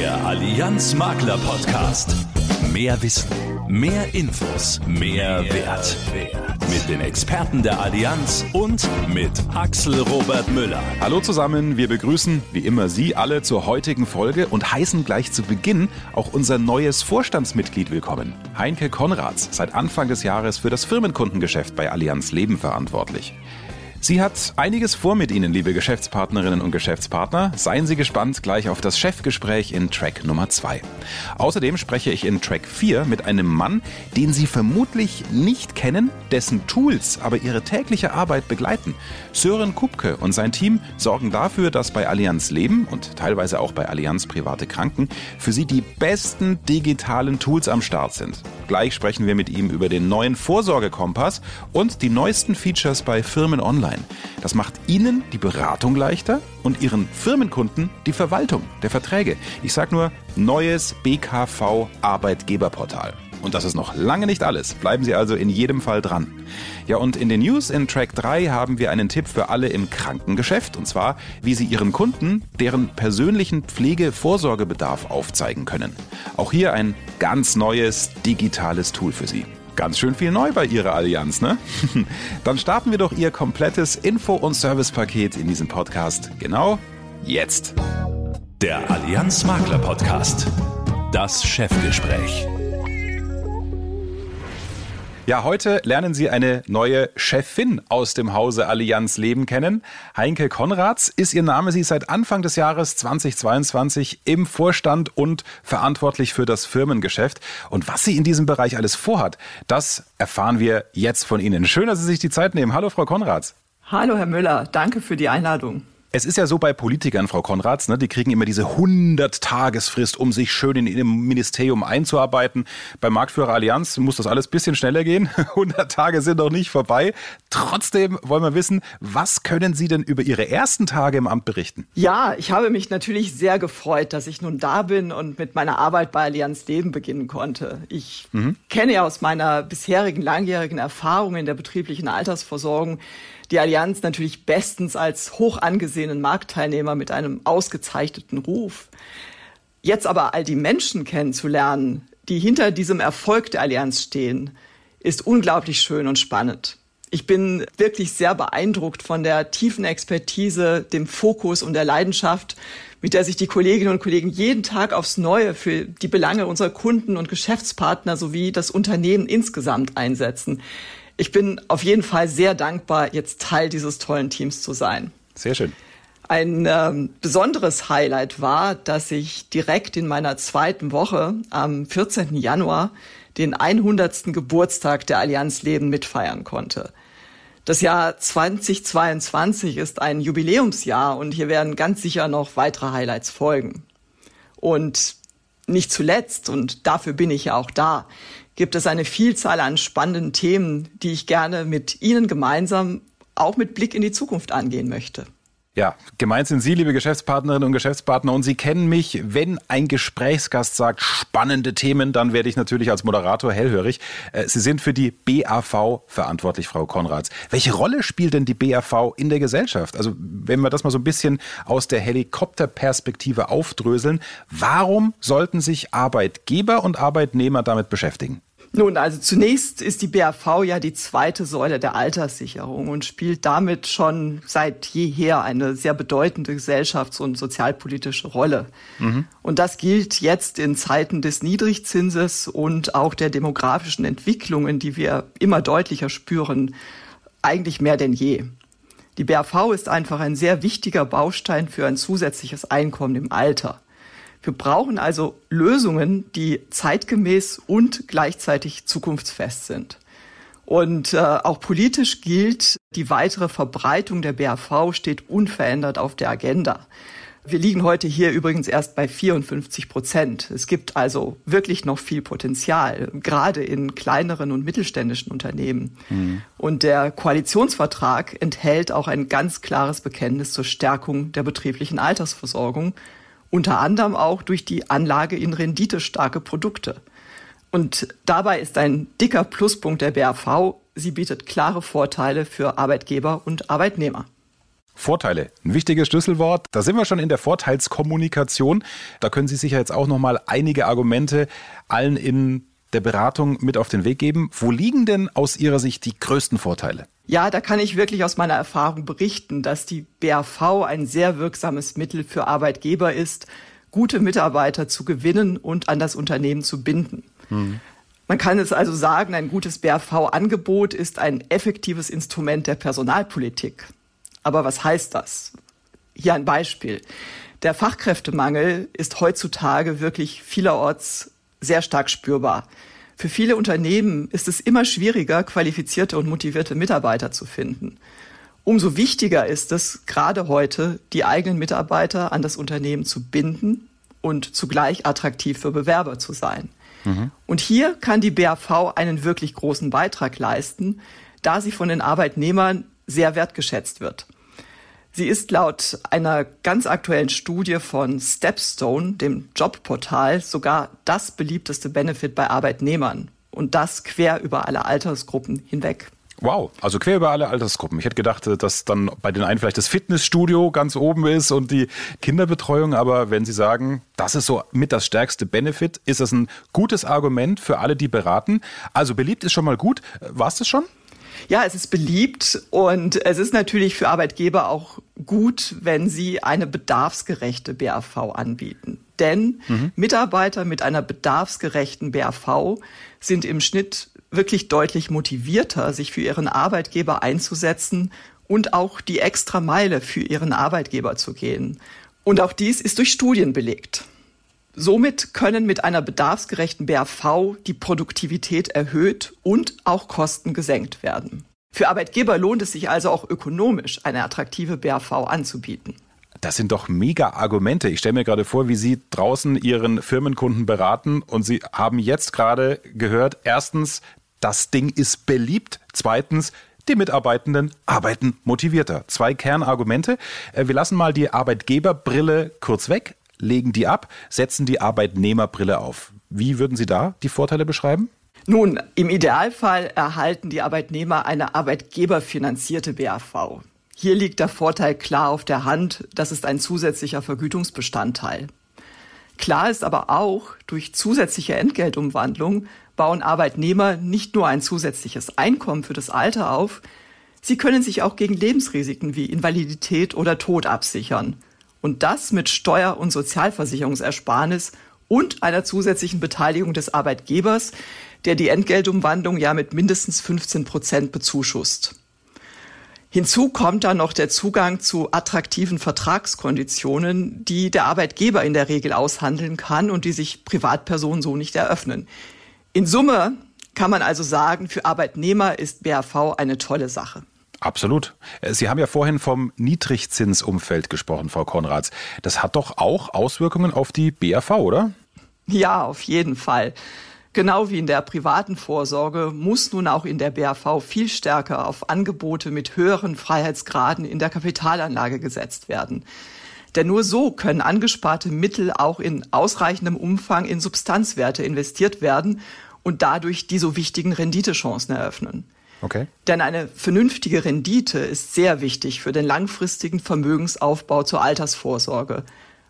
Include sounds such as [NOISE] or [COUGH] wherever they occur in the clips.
Der Allianz Makler Podcast. Mehr Wissen, mehr Infos, mehr, Wert. Mit den Experten der Allianz und mit Axel Robert Müller. Hallo zusammen, wir begrüßen wie immer Sie alle zur heutigen Folge und heißen gleich zu Beginn auch unser neues Vorstandsmitglied willkommen. Heinke Konrads, seit Anfang des Jahres für das Firmenkundengeschäft bei Allianz Leben verantwortlich. Sie hat einiges vor mit Ihnen, liebe Geschäftspartnerinnen und Geschäftspartner. Seien Sie gespannt gleich auf das Chefgespräch in Track Nummer 2. Außerdem spreche ich in Track 4 mit einem Mann, den Sie vermutlich nicht kennen, dessen Tools aber Ihre tägliche Arbeit begleiten. Sören Kupke und sein Team sorgen dafür, dass bei Allianz Leben und teilweise auch bei Allianz Private Kranken für Sie die besten digitalen Tools am Start sind. Gleich sprechen wir mit ihm über den neuen Vorsorgekompass und die neuesten Features bei Firmen Online sein. Das macht Ihnen die Beratung leichter und Ihren Firmenkunden die Verwaltung der Verträge. Ich sage nur neues BKV Arbeitgeberportal. Und das ist noch lange nicht alles. Bleiben Sie also in jedem Fall dran. Ja, und in den News in Track 3 haben wir einen Tipp für alle im Krankengeschäft. Und zwar, wie Sie Ihren Kunden deren persönlichen Pflegevorsorgebedarf aufzeigen können. Auch hier ein ganz neues digitales Tool für Sie. Ganz schön viel neu bei Ihrer Allianz, ne? [LAUGHS] Dann starten wir doch Ihr komplettes Info- und Servicepaket in diesem Podcast. Genau jetzt. Der Allianz Makler Podcast. Das Chefgespräch. Ja, heute lernen Sie eine neue Chefin aus dem Hause Allianz Leben kennen. Heinke Konrads ist ihr Name. Sie ist seit Anfang des Jahres 2022 im Vorstand und verantwortlich für das Firmengeschäft. Und was sie in diesem Bereich alles vorhat, das erfahren wir jetzt von Ihnen. Schön, dass Sie sich die Zeit nehmen. Hallo, Frau Konrads. Hallo, Herr Müller. Danke für die Einladung. Es ist ja so bei Politikern, Frau Konrads, ne, die kriegen immer diese 100-Tagesfrist, um sich schön in ihrem Ministerium einzuarbeiten. Beim Marktführer Allianz muss das alles bisschen schneller gehen. [LAUGHS] 100 Tage sind noch nicht vorbei. Trotzdem wollen wir wissen, was können Sie denn über Ihre ersten Tage im Amt berichten? Ja, ich habe mich natürlich sehr gefreut, dass ich nun da bin und mit meiner Arbeit bei Allianz Leben beginnen konnte. Ich mhm. kenne ja aus meiner bisherigen langjährigen Erfahrung in der betrieblichen Altersversorgung die Allianz natürlich bestens als hoch angesehenen Marktteilnehmer mit einem ausgezeichneten Ruf. Jetzt aber all die Menschen kennenzulernen, die hinter diesem Erfolg der Allianz stehen, ist unglaublich schön und spannend. Ich bin wirklich sehr beeindruckt von der tiefen Expertise, dem Fokus und der Leidenschaft, mit der sich die Kolleginnen und Kollegen jeden Tag aufs Neue für die Belange unserer Kunden und Geschäftspartner sowie das Unternehmen insgesamt einsetzen ich bin auf jeden Fall sehr dankbar, jetzt Teil dieses tollen Teams zu sein. Sehr schön. Ein ähm, besonderes Highlight war, dass ich direkt in meiner zweiten Woche am 14. Januar den 100. Geburtstag der Allianz Leben mitfeiern konnte. Das Jahr 2022 ist ein Jubiläumsjahr und hier werden ganz sicher noch weitere Highlights folgen. Und nicht zuletzt, und dafür bin ich ja auch da, gibt es eine Vielzahl an spannenden Themen, die ich gerne mit Ihnen gemeinsam auch mit Blick in die Zukunft angehen möchte. Ja, gemeint sind Sie, liebe Geschäftspartnerinnen und Geschäftspartner, und Sie kennen mich. Wenn ein Gesprächsgast sagt spannende Themen, dann werde ich natürlich als Moderator hellhörig. Äh, Sie sind für die BAV verantwortlich, Frau Konrads. Welche Rolle spielt denn die BAV in der Gesellschaft? Also, wenn wir das mal so ein bisschen aus der Helikopterperspektive aufdröseln, warum sollten sich Arbeitgeber und Arbeitnehmer damit beschäftigen? Nun, also zunächst ist die BAV ja die zweite Säule der Alterssicherung und spielt damit schon seit jeher eine sehr bedeutende gesellschafts- und sozialpolitische Rolle. Mhm. Und das gilt jetzt in Zeiten des Niedrigzinses und auch der demografischen Entwicklungen, die wir immer deutlicher spüren, eigentlich mehr denn je. Die BAV ist einfach ein sehr wichtiger Baustein für ein zusätzliches Einkommen im Alter. Wir brauchen also Lösungen, die zeitgemäß und gleichzeitig zukunftsfest sind. Und äh, auch politisch gilt, die weitere Verbreitung der BAV steht unverändert auf der Agenda. Wir liegen heute hier übrigens erst bei 54 Prozent. Es gibt also wirklich noch viel Potenzial, gerade in kleineren und mittelständischen Unternehmen. Mhm. Und der Koalitionsvertrag enthält auch ein ganz klares Bekenntnis zur Stärkung der betrieblichen Altersversorgung unter anderem auch durch die Anlage in renditestarke Produkte. Und dabei ist ein dicker Pluspunkt der BAV, sie bietet klare Vorteile für Arbeitgeber und Arbeitnehmer. Vorteile, ein wichtiges Schlüsselwort. Da sind wir schon in der Vorteilskommunikation. Da können Sie sicher jetzt auch noch mal einige Argumente allen in der Beratung mit auf den Weg geben. Wo liegen denn aus Ihrer Sicht die größten Vorteile? Ja, da kann ich wirklich aus meiner Erfahrung berichten, dass die BAV ein sehr wirksames Mittel für Arbeitgeber ist, gute Mitarbeiter zu gewinnen und an das Unternehmen zu binden. Mhm. Man kann es also sagen, ein gutes BAV-Angebot ist ein effektives Instrument der Personalpolitik. Aber was heißt das? Hier ein Beispiel. Der Fachkräftemangel ist heutzutage wirklich vielerorts sehr stark spürbar. Für viele Unternehmen ist es immer schwieriger, qualifizierte und motivierte Mitarbeiter zu finden. Umso wichtiger ist es, gerade heute die eigenen Mitarbeiter an das Unternehmen zu binden und zugleich attraktiv für Bewerber zu sein. Mhm. Und hier kann die BAV einen wirklich großen Beitrag leisten, da sie von den Arbeitnehmern sehr wertgeschätzt wird. Sie ist laut einer ganz aktuellen Studie von Stepstone, dem Jobportal, sogar das beliebteste Benefit bei Arbeitnehmern. Und das quer über alle Altersgruppen hinweg. Wow, also quer über alle Altersgruppen. Ich hätte gedacht, dass dann bei den einen vielleicht das Fitnessstudio ganz oben ist und die Kinderbetreuung, aber wenn Sie sagen, das ist so mit das stärkste Benefit, ist das ein gutes Argument für alle, die beraten. Also beliebt ist schon mal gut. War es das schon? Ja, es ist beliebt und es ist natürlich für Arbeitgeber auch gut, wenn sie eine bedarfsgerechte BAV anbieten. Denn mhm. Mitarbeiter mit einer bedarfsgerechten BAV sind im Schnitt wirklich deutlich motivierter, sich für ihren Arbeitgeber einzusetzen und auch die extra Meile für ihren Arbeitgeber zu gehen. Und auch dies ist durch Studien belegt. Somit können mit einer bedarfsgerechten BAV die Produktivität erhöht und auch Kosten gesenkt werden. Für Arbeitgeber lohnt es sich also auch ökonomisch, eine attraktive BAV anzubieten. Das sind doch mega Argumente. Ich stelle mir gerade vor, wie Sie draußen Ihren Firmenkunden beraten und Sie haben jetzt gerade gehört, erstens, das Ding ist beliebt. Zweitens, die Mitarbeitenden arbeiten motivierter. Zwei Kernargumente. Äh, wir lassen mal die Arbeitgeberbrille kurz weg, legen die ab, setzen die Arbeitnehmerbrille auf. Wie würden Sie da die Vorteile beschreiben? Nun, im Idealfall erhalten die Arbeitnehmer eine arbeitgeberfinanzierte BAV. Hier liegt der Vorteil klar auf der Hand, das ist ein zusätzlicher Vergütungsbestandteil. Klar ist aber auch, durch zusätzliche Entgeltumwandlung bauen Arbeitnehmer nicht nur ein zusätzliches Einkommen für das Alter auf, sie können sich auch gegen Lebensrisiken wie Invalidität oder Tod absichern. Und das mit Steuer- und Sozialversicherungsersparnis und einer zusätzlichen Beteiligung des Arbeitgebers, der die Entgeltumwandlung ja mit mindestens 15 Prozent bezuschusst. Hinzu kommt dann noch der Zugang zu attraktiven Vertragskonditionen, die der Arbeitgeber in der Regel aushandeln kann und die sich Privatpersonen so nicht eröffnen. In Summe kann man also sagen, für Arbeitnehmer ist BAV eine tolle Sache. Absolut. Sie haben ja vorhin vom Niedrigzinsumfeld gesprochen, Frau Konrads. Das hat doch auch Auswirkungen auf die BAV, oder? Ja, auf jeden Fall. Genau wie in der privaten Vorsorge muss nun auch in der BAV viel stärker auf Angebote mit höheren Freiheitsgraden in der Kapitalanlage gesetzt werden. Denn nur so können angesparte Mittel auch in ausreichendem Umfang in Substanzwerte investiert werden und dadurch die so wichtigen Renditechancen eröffnen. Okay. Denn eine vernünftige Rendite ist sehr wichtig für den langfristigen Vermögensaufbau zur Altersvorsorge.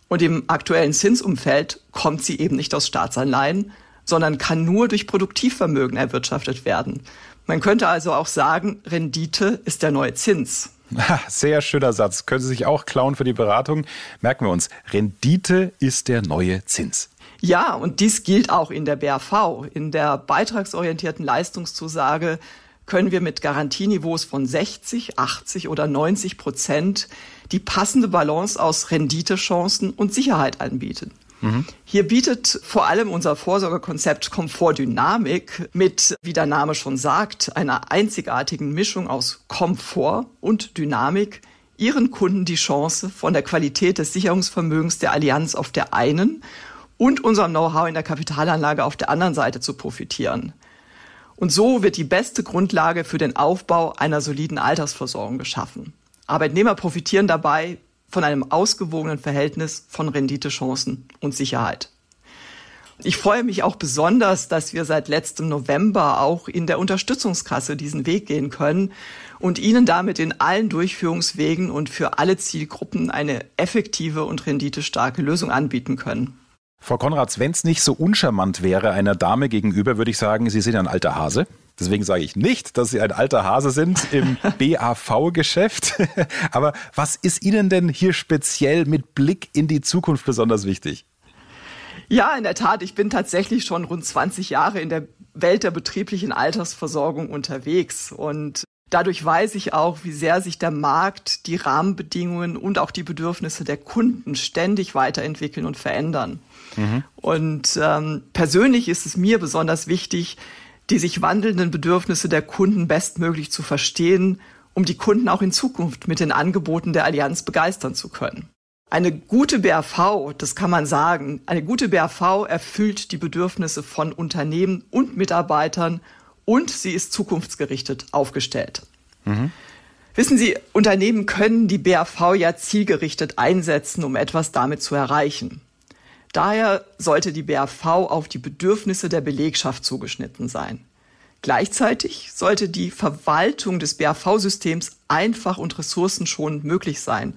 Und im aktuellen Zinsumfeld kommt sie eben nicht aus Staatsanleihen, sondern kann nur durch Produktivvermögen erwirtschaftet werden. Man könnte also auch sagen, Rendite ist der neue Zins. Sehr schöner Satz. Können Sie sich auch klauen für die Beratung. Merken wir uns, Rendite ist der neue Zins. Ja, und dies gilt auch in der BAV. In der beitragsorientierten Leistungszusage können wir mit Garantieniveaus von 60, 80 oder 90 Prozent die passende Balance aus Renditechancen und Sicherheit anbieten. Mhm. Hier bietet vor allem unser Vorsorgekonzept Komfortdynamik mit, wie der Name schon sagt, einer einzigartigen Mischung aus Komfort und Dynamik ihren Kunden die Chance, von der Qualität des Sicherungsvermögens der Allianz auf der einen und unserem Know-how in der Kapitalanlage auf der anderen Seite zu profitieren. Und so wird die beste Grundlage für den Aufbau einer soliden Altersversorgung geschaffen. Arbeitnehmer profitieren dabei von einem ausgewogenen Verhältnis von Renditechancen und Sicherheit. Ich freue mich auch besonders, dass wir seit letztem November auch in der Unterstützungskasse diesen Weg gehen können und Ihnen damit in allen Durchführungswegen und für alle Zielgruppen eine effektive und renditestarke Lösung anbieten können. Frau Konrads, wenn es nicht so uncharmant wäre einer Dame gegenüber, würde ich sagen, Sie sind ein alter Hase. Deswegen sage ich nicht, dass Sie ein alter Hase sind im [LAUGHS] BAV-Geschäft. [LAUGHS] Aber was ist Ihnen denn hier speziell mit Blick in die Zukunft besonders wichtig? Ja, in der Tat. Ich bin tatsächlich schon rund 20 Jahre in der Welt der betrieblichen Altersversorgung unterwegs und Dadurch weiß ich auch, wie sehr sich der Markt, die Rahmenbedingungen und auch die Bedürfnisse der Kunden ständig weiterentwickeln und verändern. Mhm. Und ähm, persönlich ist es mir besonders wichtig, die sich wandelnden Bedürfnisse der Kunden bestmöglich zu verstehen, um die Kunden auch in Zukunft mit den Angeboten der Allianz begeistern zu können. Eine gute BAV, das kann man sagen, eine gute BAV erfüllt die Bedürfnisse von Unternehmen und Mitarbeitern und sie ist zukunftsgerichtet aufgestellt. Mhm. Wissen Sie, Unternehmen können die BAV ja zielgerichtet einsetzen, um etwas damit zu erreichen. Daher sollte die BAV auf die Bedürfnisse der Belegschaft zugeschnitten sein. Gleichzeitig sollte die Verwaltung des BAV-Systems einfach und ressourcenschonend möglich sein.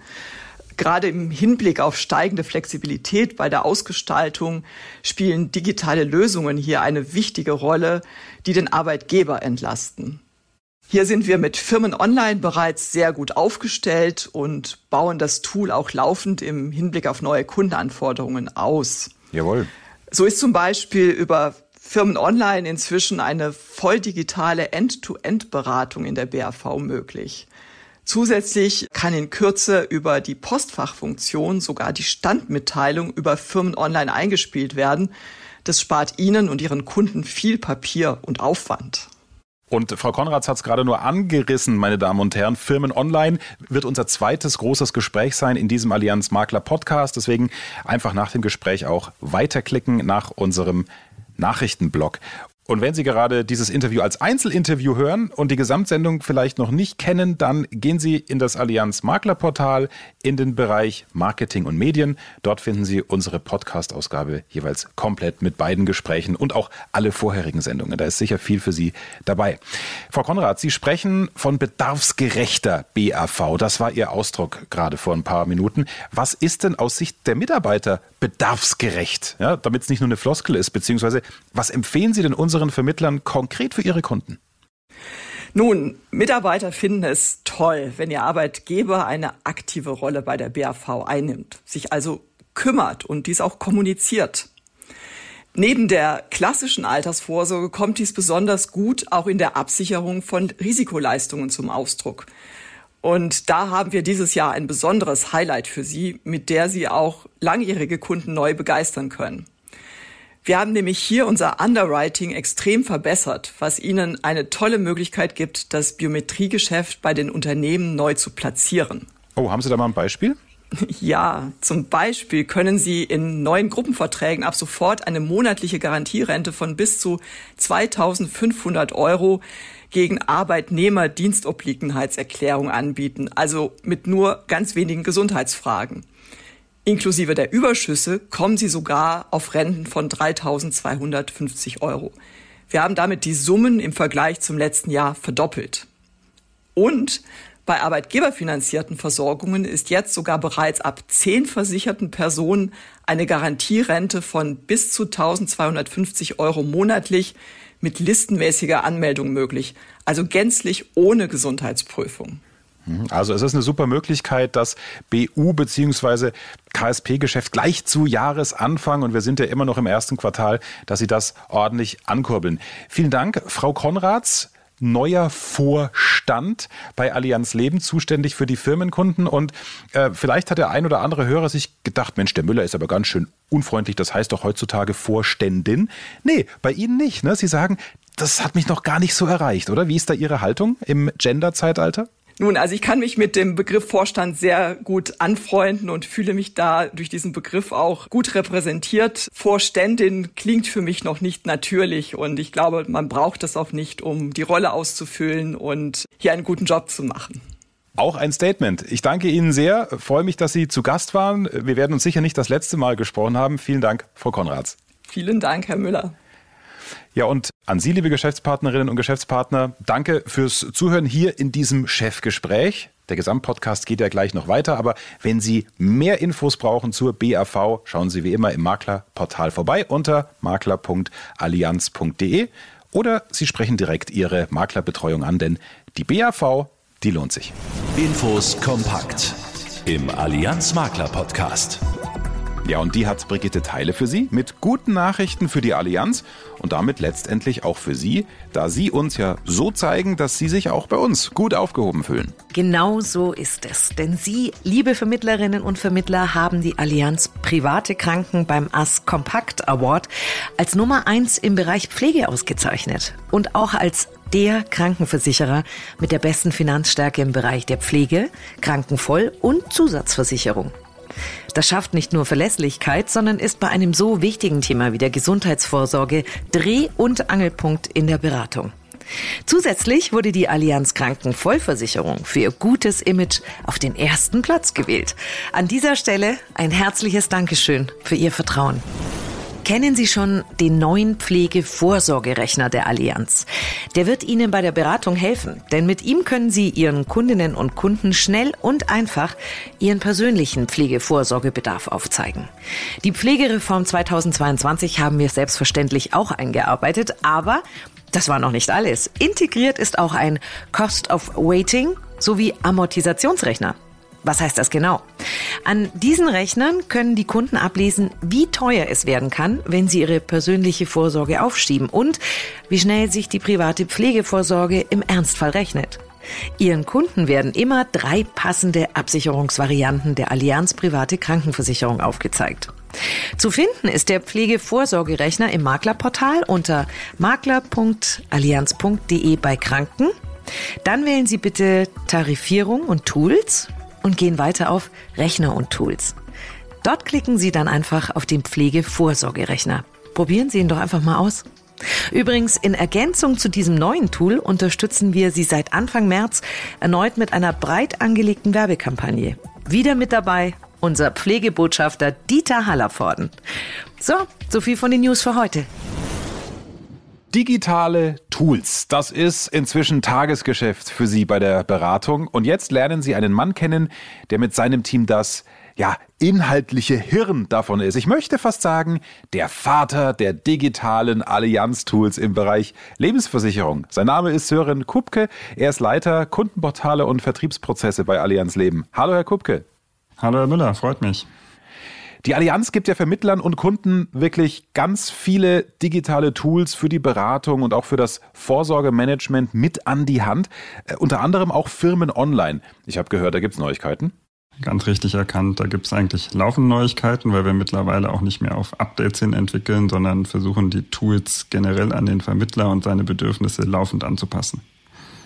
Gerade im Hinblick auf steigende Flexibilität bei der Ausgestaltung spielen digitale Lösungen hier eine wichtige Rolle, die den Arbeitgeber entlasten. Hier sind wir mit Firmen Online bereits sehr gut aufgestellt und bauen das Tool auch laufend im Hinblick auf neue Kundenanforderungen aus. Jawohl. So ist zum Beispiel über Firmen Online inzwischen eine voll digitale End-to-End-Beratung in der BAV möglich. Zusätzlich kann in Kürze über die Postfachfunktion sogar die Standmitteilung über Firmen online eingespielt werden. Das spart Ihnen und Ihren Kunden viel Papier und Aufwand. Und Frau Konrads hat es gerade nur angerissen, meine Damen und Herren. Firmen Online wird unser zweites großes Gespräch sein in diesem Allianz Makler Podcast. Deswegen einfach nach dem Gespräch auch weiterklicken nach unserem Nachrichtenblog. Und wenn Sie gerade dieses Interview als Einzelinterview hören und die Gesamtsendung vielleicht noch nicht kennen, dann gehen Sie in das Allianz Maklerportal in den Bereich Marketing und Medien. Dort finden Sie unsere Podcast-Ausgabe jeweils komplett mit beiden Gesprächen und auch alle vorherigen Sendungen. Da ist sicher viel für Sie dabei. Frau Konrad, Sie sprechen von bedarfsgerechter BAV. Das war Ihr Ausdruck gerade vor ein paar Minuten. Was ist denn aus Sicht der Mitarbeiter bedarfsgerecht? Ja, damit es nicht nur eine Floskel ist, beziehungsweise was empfehlen Sie denn uns unseren Vermittlern konkret für ihre Kunden? Nun, Mitarbeiter finden es toll, wenn ihr Arbeitgeber eine aktive Rolle bei der BAV einnimmt, sich also kümmert und dies auch kommuniziert. Neben der klassischen Altersvorsorge kommt dies besonders gut auch in der Absicherung von Risikoleistungen zum Ausdruck. Und da haben wir dieses Jahr ein besonderes Highlight für Sie, mit der Sie auch langjährige Kunden neu begeistern können. Wir haben nämlich hier unser Underwriting extrem verbessert, was Ihnen eine tolle Möglichkeit gibt, das Biometriegeschäft bei den Unternehmen neu zu platzieren. Oh, haben Sie da mal ein Beispiel? [LAUGHS] Ja, zum Beispiel können Sie in neuen Gruppenverträgen ab sofort eine monatliche Garantierente von bis zu 2500 Euro gegen Arbeitnehmerdienstobliegenheitserklärung anbieten, also mit nur ganz wenigen Gesundheitsfragen. Inklusive der Überschüsse kommen sie sogar auf Renten von 3.250 Euro. Wir haben damit die Summen im Vergleich zum letzten Jahr verdoppelt. Und bei arbeitgeberfinanzierten Versorgungen ist jetzt sogar bereits ab zehn versicherten Personen eine Garantierente von bis zu 1250 Euro monatlich mit listenmäßiger Anmeldung möglich, also gänzlich ohne Gesundheitsprüfung. Mhm. Also es ist eine super Möglichkeit, das BU bzw. KSP-Geschäft gleich zu Jahresanfang, und wir sind ja immer noch im ersten Quartal, dass Sie das ordentlich ankurbeln. Vielen Dank, Frau Konrads neuer Vorstand bei Allianz Leben, zuständig für die Firmenkunden. Und äh, vielleicht hat der ein oder andere Hörer sich gedacht, Mensch, der Müller ist aber ganz schön unfreundlich, das heißt doch heutzutage Vorständin. Nee, bei Ihnen nicht. Ne? Sie sagen, das hat mich noch gar nicht so erreicht, oder? Wie ist da Ihre Haltung im Gender-Zeitalter? Nun, also ich kann mich mit dem Begriff Vorstand sehr gut anfreunden und fühle mich da durch diesen Begriff auch gut repräsentiert. Vorständin klingt für mich noch nicht natürlich und ich glaube, man braucht das auch nicht, um die Rolle auszufüllen und hier einen guten Job zu machen. Auch ein Statement. Ich danke Ihnen sehr, freue mich, dass Sie zu Gast waren. Wir werden uns sicher nicht das letzte Mal gesprochen haben. Vielen Dank, Frau Konrads. Vielen Dank, Herr Müller. Ja, und an Sie, liebe Geschäftspartnerinnen und Geschäftspartner, danke fürs Zuhören hier in diesem Chefgespräch. Der Gesamtpodcast geht ja gleich noch weiter, aber wenn Sie mehr Infos brauchen zur BAV, schauen Sie wie immer im Maklerportal vorbei unter makler.allianz.de oder Sie sprechen direkt Ihre Maklerbetreuung an, denn die BAV, die lohnt sich. Infos kompakt im Allianz Makler Podcast. Ja, und die hat Brigitte Teile für Sie mit guten Nachrichten für die Allianz und damit letztendlich auch für Sie, da Sie uns ja so zeigen, dass Sie sich auch bei uns gut aufgehoben fühlen. Genau so ist es. Denn Sie, liebe Vermittlerinnen und Vermittler, haben die Allianz Private Kranken beim AS Compact Award als Nummer eins im Bereich Pflege ausgezeichnet und auch als der Krankenversicherer mit der besten Finanzstärke im Bereich der Pflege, Krankenvoll- und Zusatzversicherung. Das schafft nicht nur Verlässlichkeit, sondern ist bei einem so wichtigen Thema wie der Gesundheitsvorsorge Dreh- und Angelpunkt in der Beratung. Zusätzlich wurde die Allianz Krankenvollversicherung für ihr gutes Image auf den ersten Platz gewählt. An dieser Stelle ein herzliches Dankeschön für Ihr Vertrauen. Kennen Sie schon den neuen Pflegevorsorgerechner der Allianz? Der wird Ihnen bei der Beratung helfen, denn mit ihm können Sie Ihren Kundinnen und Kunden schnell und einfach Ihren persönlichen Pflegevorsorgebedarf aufzeigen. Die Pflegereform 2022 haben wir selbstverständlich auch eingearbeitet, aber das war noch nicht alles. Integriert ist auch ein Cost of Waiting sowie Amortisationsrechner. Was heißt das genau? An diesen Rechnern können die Kunden ablesen, wie teuer es werden kann, wenn sie ihre persönliche Vorsorge aufschieben und wie schnell sich die private Pflegevorsorge im Ernstfall rechnet. Ihren Kunden werden immer drei passende Absicherungsvarianten der Allianz Private Krankenversicherung aufgezeigt. Zu finden ist der Pflegevorsorgerechner im Maklerportal unter makler.allianz.de bei Kranken. Dann wählen Sie bitte Tarifierung und Tools und gehen weiter auf Rechner und Tools. Dort klicken Sie dann einfach auf den Pflegevorsorgerechner. Probieren Sie ihn doch einfach mal aus. Übrigens, in Ergänzung zu diesem neuen Tool unterstützen wir Sie seit Anfang März erneut mit einer breit angelegten Werbekampagne. Wieder mit dabei unser Pflegebotschafter Dieter Hallervorden. So, so viel von den News für heute. Digitale Tools, das ist inzwischen Tagesgeschäft für Sie bei der Beratung. Und jetzt lernen Sie einen Mann kennen, der mit seinem Team das ja, inhaltliche Hirn davon ist. Ich möchte fast sagen, der Vater der digitalen Allianz-Tools im Bereich Lebensversicherung. Sein Name ist Sören Kupke. Er ist Leiter Kundenportale und Vertriebsprozesse bei Allianz Leben. Hallo, Herr Kupke. Hallo, Herr Müller, freut mich. Die Allianz gibt ja Vermittlern und Kunden wirklich ganz viele digitale Tools für die Beratung und auch für das Vorsorgemanagement mit an die Hand. Äh, unter anderem auch Firmen online. Ich habe gehört, da gibt es Neuigkeiten. Ganz richtig erkannt, da gibt es eigentlich laufende Neuigkeiten, weil wir mittlerweile auch nicht mehr auf Updates hin entwickeln, sondern versuchen die Tools generell an den Vermittler und seine Bedürfnisse laufend anzupassen.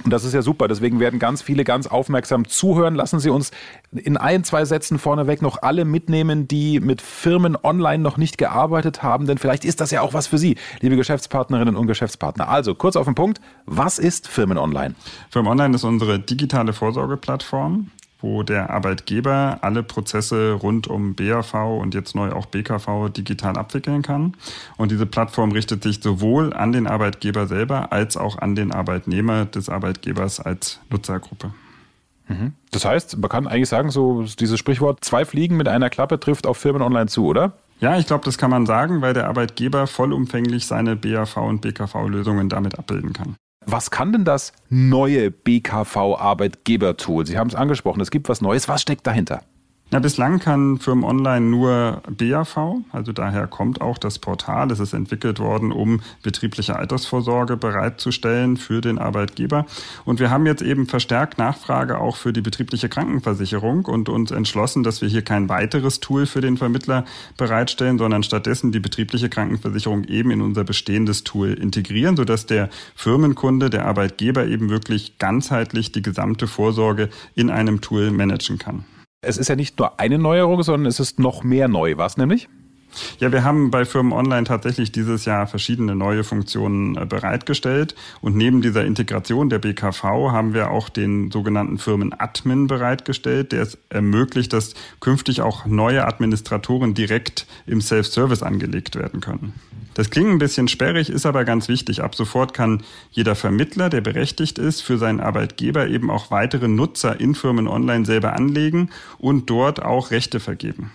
Und das ist ja super. Deswegen werden ganz viele ganz aufmerksam zuhören. Lassen Sie uns in ein, zwei Sätzen vorneweg noch alle mitnehmen, die mit Firmen online noch nicht gearbeitet haben. Denn vielleicht ist das ja auch was für Sie, liebe Geschäftspartnerinnen und Geschäftspartner. Also kurz auf den Punkt. Was ist Firmen online? Firmen online ist unsere digitale Vorsorgeplattform wo der Arbeitgeber alle Prozesse rund um BAV und jetzt neu auch BKV digital abwickeln kann. Und diese Plattform richtet sich sowohl an den Arbeitgeber selber als auch an den Arbeitnehmer des Arbeitgebers als Nutzergruppe. Mhm. Das heißt, man kann eigentlich sagen, so dieses Sprichwort, zwei Fliegen mit einer Klappe trifft auf Firmen online zu, oder? Ja, ich glaube, das kann man sagen, weil der Arbeitgeber vollumfänglich seine BAV und BKV-Lösungen damit abbilden kann. Was kann denn das neue BKV-Arbeitgeber-Tool? Sie haben es angesprochen, es gibt was Neues. Was steckt dahinter? Ja, bislang kann Firmen online nur BAV, also daher kommt auch das Portal. Es ist entwickelt worden, um betriebliche Altersvorsorge bereitzustellen für den Arbeitgeber. Und wir haben jetzt eben verstärkt Nachfrage auch für die betriebliche Krankenversicherung und uns entschlossen, dass wir hier kein weiteres Tool für den Vermittler bereitstellen, sondern stattdessen die betriebliche Krankenversicherung eben in unser bestehendes Tool integrieren, sodass der Firmenkunde, der Arbeitgeber eben wirklich ganzheitlich die gesamte Vorsorge in einem Tool managen kann. Es ist ja nicht nur eine Neuerung, sondern es ist noch mehr neu. Was nämlich? Ja, wir haben bei Firmen Online tatsächlich dieses Jahr verschiedene neue Funktionen äh, bereitgestellt. Und neben dieser Integration der BKV haben wir auch den sogenannten Firmen-Admin bereitgestellt, der es ermöglicht, dass künftig auch neue Administratoren direkt im Self-Service angelegt werden können. Das klingt ein bisschen sperrig, ist aber ganz wichtig. Ab sofort kann jeder Vermittler, der berechtigt ist, für seinen Arbeitgeber eben auch weitere Nutzer in Firmen online selber anlegen und dort auch Rechte vergeben.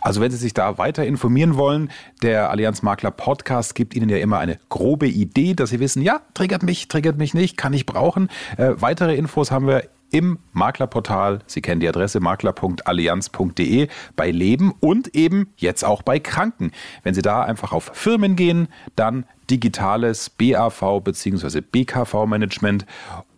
Also wenn Sie sich da weiter informieren wollen, der Allianz Makler Podcast gibt Ihnen ja immer eine grobe Idee, dass Sie wissen, ja, triggert mich, triggert mich nicht, kann ich brauchen. Äh, weitere Infos haben wir im Maklerportal, Sie kennen die Adresse makler.allianz.de bei Leben und eben jetzt auch bei Kranken. Wenn Sie da einfach auf Firmen gehen, dann digitales BAV bzw. BKV-Management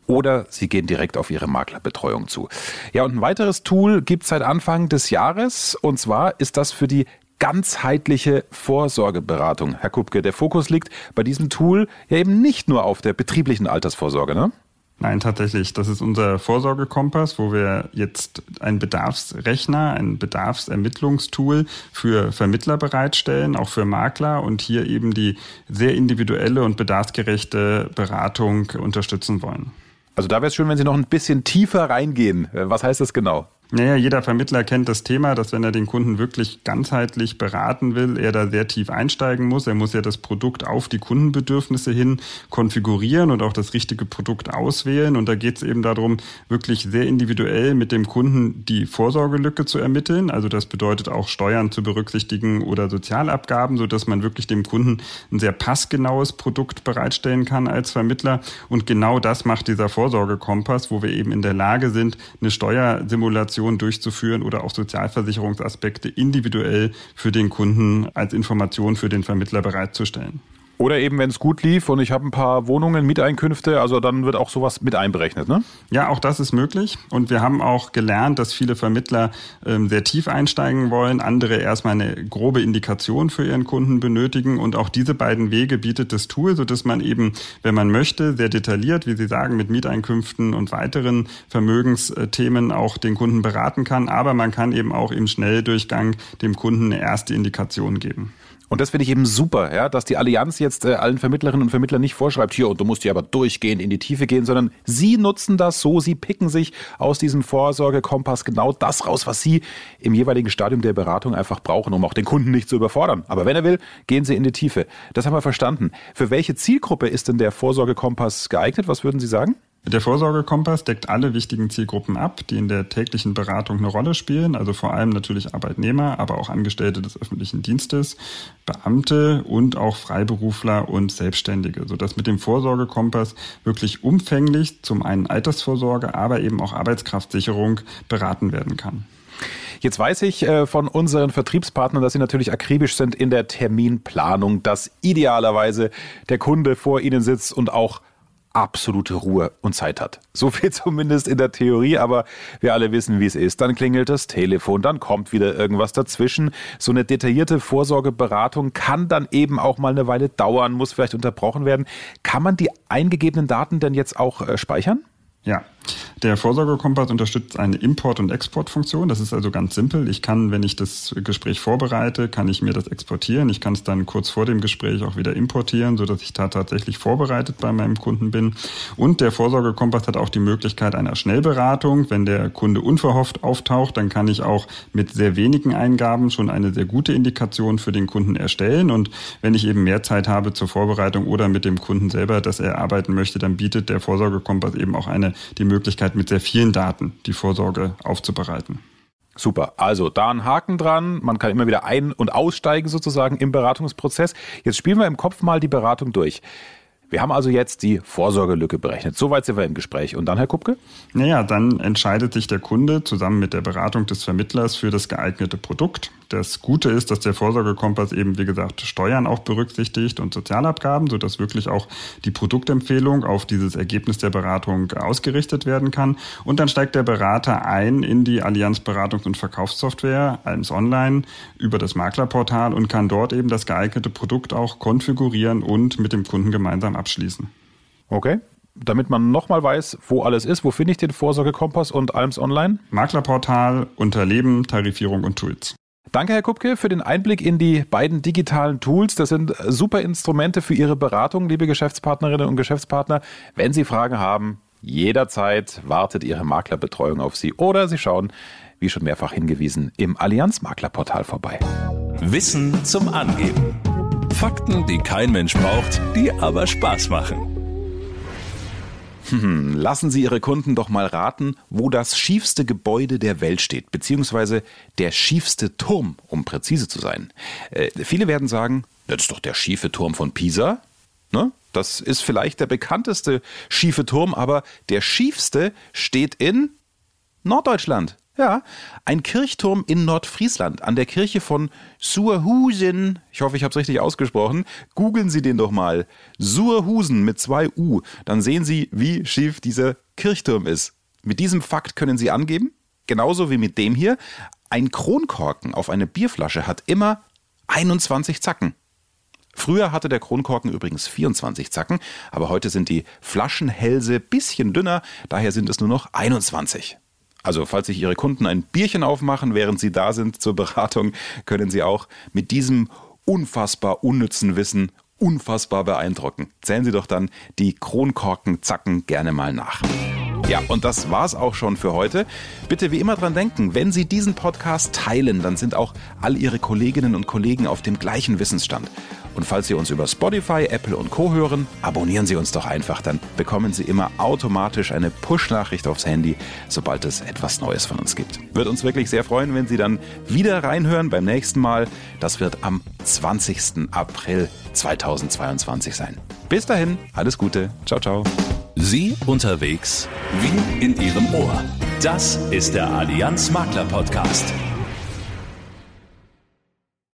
oder Sie gehen direkt auf Ihre Maklerbetreuung zu. Ja, und ein weiteres Tool gibt es seit Anfang des Jahres und zwar ist das für die ganzheitliche Vorsorgeberatung. Herr Kupke, der Fokus liegt bei diesem Tool ja eben nicht nur auf der betrieblichen Altersvorsorge, ne? Nein, tatsächlich. Das ist unser Vorsorgekompass, wo wir jetzt einen Bedarfsrechner, ein Bedarfsermittlungstool für Vermittler bereitstellen, auch für Makler und hier eben die sehr individuelle und bedarfsgerechte Beratung unterstützen wollen. Also da wäre es schön, wenn Sie noch ein bisschen tiefer reingehen. Äh, was heißt das genau? Naja, jeder Vermittler kennt das Thema, dass wenn er den Kunden wirklich ganzheitlich beraten will, er da sehr tief einsteigen muss. Er muss ja das Produkt auf die Kundenbedürfnisse hin konfigurieren und auch das richtige Produkt auswählen. Und da geht es eben darum, wirklich sehr individuell mit dem Kunden die Vorsorgelücke zu ermitteln. Also das bedeutet auch Steuern zu berücksichtigen oder Sozialabgaben, sodass man wirklich dem Kunden ein sehr passgenaues Produkt bereitstellen kann als Vermittler. Und genau das macht dieser Vorsorgekompass, wo wir eben in der Lage sind, eine Steuersimulation Informationen durchzuführen oder auch Sozialversicherungsaspekte individuell für den Kunden als Information für den Vermittler bereitzustellen. Oder eben, wenn es gut lief und ich habe ein paar Wohnungen, Mieteinkünfte, also dann wird auch sowas mit einberechnet, ne? Ja, auch das ist möglich. Und wir haben auch gelernt, dass viele Vermittler ähm, sehr tief einsteigen wollen, andere erstmal eine grobe Indikation für ihren Kunden benötigen. Und auch diese beiden Wege bietet das Tool, sodass man eben, wenn man möchte, sehr detailliert, wie Sie sagen, mit Mieteinkünften und weiteren Vermögensthemen auch den Kunden beraten kann. Aber man kann eben auch im Schnelldurchgang dem Kunden eine erste Indikation geben. Und das finde ich eben super, ja, dass die Allianz jetzt äh, allen Vermittlerinnen und Vermittlern nicht vorschreibt, hier, und du musst hier aber durchgehend in die Tiefe gehen, sondern sie nutzen das so, sie picken sich aus diesem Vorsorgekompass genau das raus, was sie im jeweiligen Stadium der Beratung einfach brauchen, um auch den Kunden nicht zu überfordern. Aber wenn er will, gehen sie in die Tiefe. Das haben wir verstanden. Für welche Zielgruppe ist denn der Vorsorgekompass geeignet? Was würden Sie sagen? Der Vorsorgekompass deckt alle wichtigen Zielgruppen ab, die in der täglichen Beratung eine Rolle spielen, also vor allem natürlich Arbeitnehmer, aber auch Angestellte des öffentlichen Dienstes, Beamte und auch Freiberufler und Selbstständige, sodass mit dem Vorsorgekompass wirklich umfänglich zum einen Altersvorsorge, aber eben auch Arbeitskraftsicherung beraten werden kann. Jetzt weiß ich äh, von unseren Vertriebspartnern, dass sie natürlich akribisch sind in der Terminplanung, dass idealerweise der Kunde vor ihnen sitzt und auch absolute Ruhe und Zeit hat. So viel [LAUGHS] zumindest in der Theorie, aber wir alle wissen, wie es ist. Dann klingelt das Telefon, dann kommt wieder irgendwas dazwischen. So eine detaillierte Vorsorgeberatung kann dann eben auch mal eine Weile dauern, muss vielleicht unterbrochen werden. Kann man die eingegebenen Daten denn jetzt auch äh, speichern? Ja, der Vorsorgekompass unterstützt eine Import- und Exportfunktion. Das ist also ganz simpel. Ich kann, wenn ich das Gespräch vorbereite, kann ich mir das exportieren. Ich kann es dann kurz vor dem Gespräch auch wieder importieren, sodass ich da tatsächlich vorbereitet bei meinem Kunden bin. Und der Vorsorgekompass hat auch die Möglichkeit einer Schnellberatung. Wenn der Kunde unverhofft auftaucht, dann kann ich auch mit sehr wenigen Eingaben schon eine sehr gute Indikation für den Kunden erstellen. Und wenn ich eben mehr Zeit habe zur Vorbereitung oder mit dem Kunden selber, dass er arbeiten möchte, dann bietet der Vorsorgekompass eben auch eine die Möglichkeit, mit sehr vielen Daten die Vorsorge aufzubereiten. Super. Also da ein Haken dran. Man kann immer wieder ein- und aussteigen sozusagen im Beratungsprozess. Jetzt spielen wir im Kopf mal die Beratung durch. Wir haben also jetzt die Vorsorgelücke berechnet. Soweit sind wir im Gespräch. Und dann, Herr Kupke? Naja, dann entscheidet sich der Kunde zusammen mit der Beratung des Vermittlers für das geeignete Produkt. Das Gute ist, dass der Vorsorgekompass eben, wie gesagt, Steuern auch berücksichtigt und Sozialabgaben, sodass wirklich auch die Produktempfehlung auf dieses Ergebnis der Beratung ausgerichtet werden kann. Und dann steigt der Berater ein in die Allianz Beratungs- und Verkaufssoftware, Alms Online, über das Maklerportal und kann dort eben das geeignete Produkt auch konfigurieren und mit dem Kunden gemeinsam abschließen. Okay damit man nochmal weiß, wo alles ist, wo finde ich den Vorsorgekompass und Alms Online? Maklerportal unter Leben, Tarifierung und Tools. Danke, Herr Kupke, für den Einblick in die beiden digitalen Tools. Das sind super Instrumente für Ihre Beratung, liebe Geschäftspartnerinnen und Geschäftspartner. Wenn Sie Fragen haben, jederzeit wartet Ihre Maklerbetreuung auf Sie oder Sie schauen, wie schon mehrfach hingewiesen, im Allianz Maklerportal vorbei. Wissen zum Angeben. Fakten, die kein Mensch braucht, die aber Spaß machen. Hm, lassen Sie Ihre Kunden doch mal raten, wo das schiefste Gebäude der Welt steht, beziehungsweise der schiefste Turm, um präzise zu sein. Äh, viele werden sagen, das ist doch der schiefe Turm von Pisa. Ne? Das ist vielleicht der bekannteste schiefe Turm, aber der schiefste steht in Norddeutschland. Ja, ein Kirchturm in Nordfriesland an der Kirche von Surhusen. Ich hoffe, ich habe es richtig ausgesprochen. Googeln Sie den doch mal. Surhusen mit zwei U. Dann sehen Sie, wie schief dieser Kirchturm ist. Mit diesem Fakt können Sie angeben, genauso wie mit dem hier, ein Kronkorken auf eine Bierflasche hat immer 21 Zacken. Früher hatte der Kronkorken übrigens 24 Zacken, aber heute sind die Flaschenhälse bisschen dünner, daher sind es nur noch 21. Also falls sich Ihre Kunden ein Bierchen aufmachen, während Sie da sind zur Beratung, können Sie auch mit diesem unfassbar unnützen Wissen unfassbar beeindrucken. Zählen Sie doch dann die Kronkorkenzacken gerne mal nach. Ja, und das war's auch schon für heute. Bitte wie immer dran denken, wenn Sie diesen Podcast teilen, dann sind auch all Ihre Kolleginnen und Kollegen auf dem gleichen Wissensstand. Und falls Sie uns über Spotify, Apple und Co hören, abonnieren Sie uns doch einfach, dann bekommen Sie immer automatisch eine Push-Nachricht aufs Handy, sobald es etwas Neues von uns gibt. Wird uns wirklich sehr freuen, wenn Sie dann wieder reinhören beim nächsten Mal. Das wird am 20. April 2022 sein. Bis dahin, alles Gute. Ciao, ciao. Sie unterwegs wie in Ihrem Ohr. Das ist der Allianz Makler Podcast.